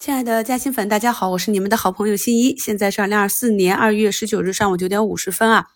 亲爱的嘉兴粉，大家好，我是你们的好朋友新一。现在是二零二四年二月十九日上午九点五十分啊，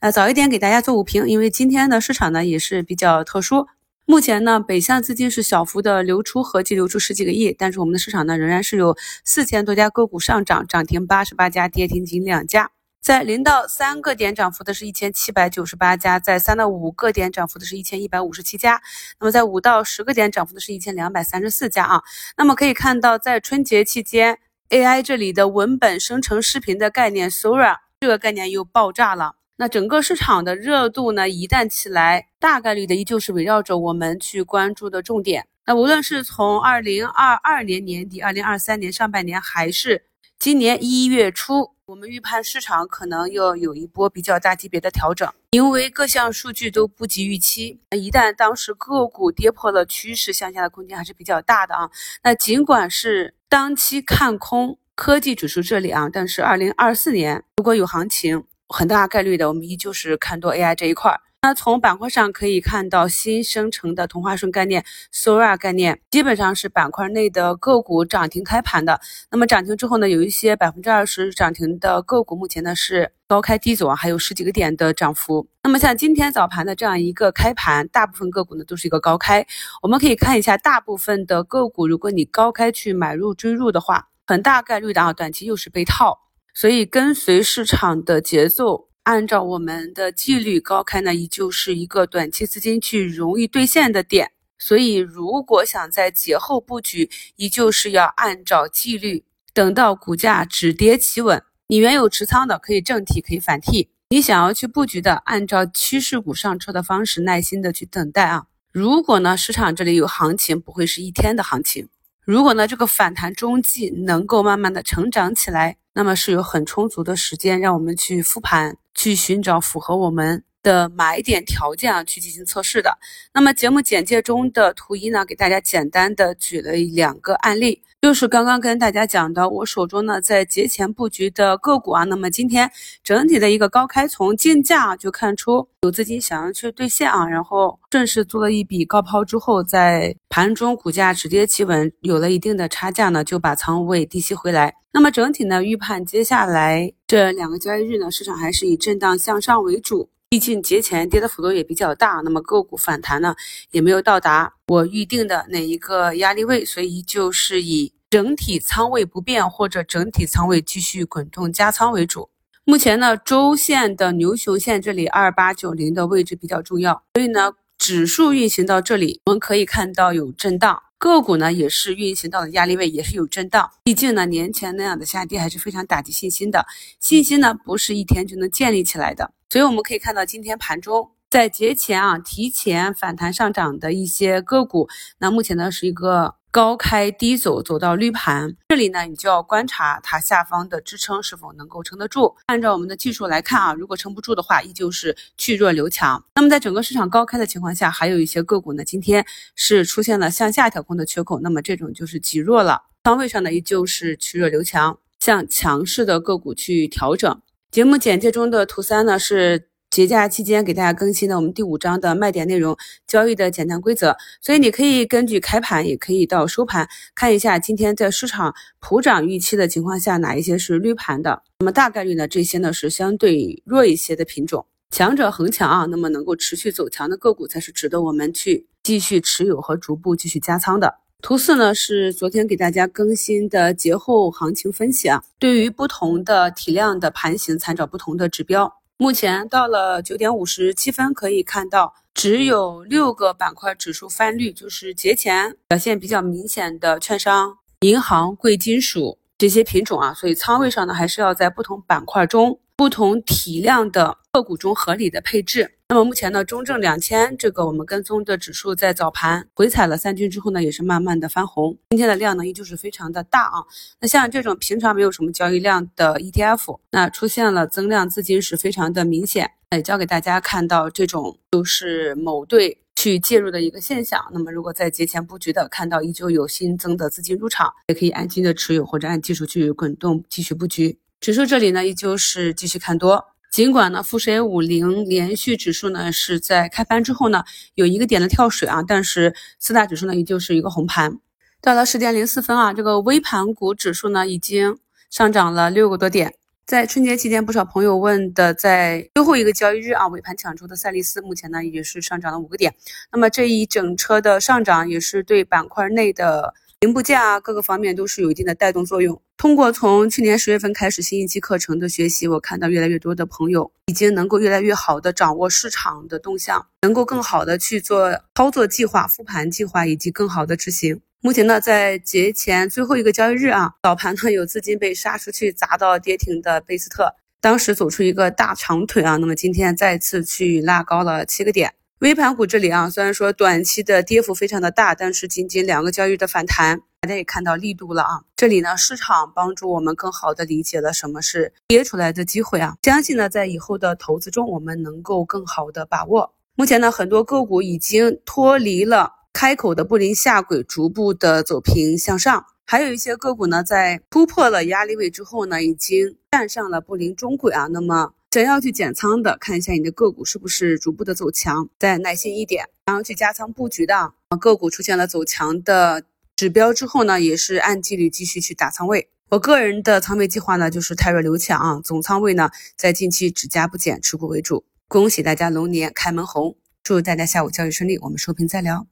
呃，早一点给大家做午评，因为今天的市场呢也是比较特殊。目前呢，北向资金是小幅的流出，合计流出十几个亿，但是我们的市场呢仍然是有四千多家个股上涨，涨停八十八家，跌停仅两家。在零到三个点涨幅的是一千七百九十八家，在三到五个点涨幅的是一千一百五十七家，那么在五到十个点涨幅的是一千两百三十四家啊。那么可以看到，在春节期间，AI 这里的文本生成视频的概念 Sora 这个概念又爆炸了。那整个市场的热度呢，一旦起来，大概率的依旧是围绕着我们去关注的重点。那无论是从二零二二年年底、二零二三年上半年，还是今年一月初。我们预判市场可能要有一波比较大级别的调整，因为各项数据都不及预期。一旦当时个股跌破了趋势向下的空间还是比较大的啊。那尽管是当期看空科技指数这里啊，但是二零二四年如果有行情，很大概率的我们依旧是看多 AI 这一块。那从板块上可以看到，新生成的同花顺概念、Sora 概念，基本上是板块内的个股涨停开盘的。那么涨停之后呢，有一些百分之二十涨停的个股，目前呢是高开低走啊，还有十几个点的涨幅。那么像今天早盘的这样一个开盘，大部分个股呢都是一个高开。我们可以看一下，大部分的个股，如果你高开去买入追入的话，很大概率的啊，短期又是被套。所以跟随市场的节奏。按照我们的纪律，高开呢依旧是一个短期资金去容易兑现的点，所以如果想在节后布局，依旧是要按照纪律，等到股价止跌企稳。你原有持仓的可以正替，可以反替；你想要去布局的，按照趋势股上车的方式，耐心的去等待啊。如果呢市场这里有行情，不会是一天的行情。如果呢这个反弹中继能够慢慢的成长起来，那么是有很充足的时间让我们去复盘。去寻找符合我们的买点条件啊，去进行测试的。那么节目简介中的图一呢，给大家简单的举了两个案例。就是刚刚跟大家讲的，我手中呢在节前布局的个股啊，那么今天整体的一个高开，从竞价就看出有资金想要去兑现啊，然后顺势做了一笔高抛之后，在盘中股价止跌企稳，有了一定的差价呢，就把仓位低吸回来。那么整体呢，预判接下来这两个交易日呢，市场还是以震荡向上为主。毕竟节前跌的幅度也比较大，那么个股反弹呢也没有到达我预定的哪一个压力位，所以就是以整体仓位不变或者整体仓位继续滚动加仓为主。目前呢，周线的牛熊线这里二八九零的位置比较重要，所以呢，指数运行到这里，我们可以看到有震荡。个股呢也是运行到了压力位，也是有震荡。毕竟呢，年前那样的下跌还是非常打击信心的。信心呢不是一天就能建立起来的。所以我们可以看到，今天盘中在节前啊提前反弹上涨的一些个股，那目前呢是一个。高开低走，走到绿盘，这里呢，你就要观察它下方的支撑是否能够撑得住。按照我们的技术来看啊，如果撑不住的话，依旧是去弱留强。那么在整个市场高开的情况下，还有一些个股呢，今天是出现了向下调控的缺口，那么这种就是极弱了。仓位上呢，依旧是去弱留强，向强势的个股去调整。节目简介中的图三呢是。节假期间给大家更新的我们第五章的卖点内容、交易的简单规则，所以你可以根据开盘，也可以到收盘看一下今天在市场普涨预期的情况下，哪一些是绿盘的。那么大概率呢，这些呢是相对弱一些的品种，强者恒强啊，那么能够持续走强的个股才是值得我们去继续持有和逐步继续加仓的。图四呢是昨天给大家更新的节后行情分析啊，对于不同的体量的盘形，参照不同的指标。目前到了九点五十七分，可以看到只有六个板块指数翻绿，就是节前表现比较明显的券商、银行、贵金属这些品种啊，所以仓位上呢，还是要在不同板块中。不同体量的个股中合理的配置。那么目前呢，中证两千这个我们跟踪的指数在早盘回踩了三均之后呢，也是慢慢的翻红。今天的量呢依旧是非常的大啊。那像这种平常没有什么交易量的 ETF，那出现了增量资金是非常的明显。也教给大家看到这种就是某队去介入的一个现象。那么如果在节前布局的，看到依旧有新增的资金入场，也可以安心的持有或者按技术去滚动继续布局。指数这里呢，依旧是继续看多。尽管呢，富时 A 五零连续指数呢是在开盘之后呢有一个点的跳水啊，但是四大指数呢依旧是一个红盘。到了十点零四分啊，这个微盘股指数呢已经上涨了六个多点。在春节期间，不少朋友问的，在最后一个交易日啊，尾盘抢筹的赛力斯，目前呢也是上涨了五个点。那么这一整车的上涨，也是对板块内的。零部件啊，各个方面都是有一定的带动作用。通过从去年十月份开始新一期课程的学习，我看到越来越多的朋友已经能够越来越好的掌握市场的动向，能够更好的去做操作计划、复盘计划以及更好的执行。目前呢，在节前最后一个交易日啊，早盘呢有资金被杀出去砸到跌停的贝斯特，当时走出一个大长腿啊，那么今天再次去拉高了七个点。微盘股这里啊，虽然说短期的跌幅非常的大，但是仅仅两个交易日的反弹，大家也看到力度了啊。这里呢，市场帮助我们更好的理解了什么是跌出来的机会啊。相信呢，在以后的投资中，我们能够更好的把握。目前呢，很多个股已经脱离了开口的布林下轨，逐步的走平向上。还有一些个股呢，在突破了压力位之后呢，已经站上了布林中轨啊。那么。想要去减仓的，看一下你的个股是不是逐步的走强，再耐心一点。然后去加仓布局的，个股出现了走强的指标之后呢，也是按纪律继续去打仓位。我个人的仓位计划呢，就是泰弱留强啊，总仓位呢在近期只加不减，持股为主。恭喜大家龙年开门红，祝大家下午交易顺利，我们收评再聊。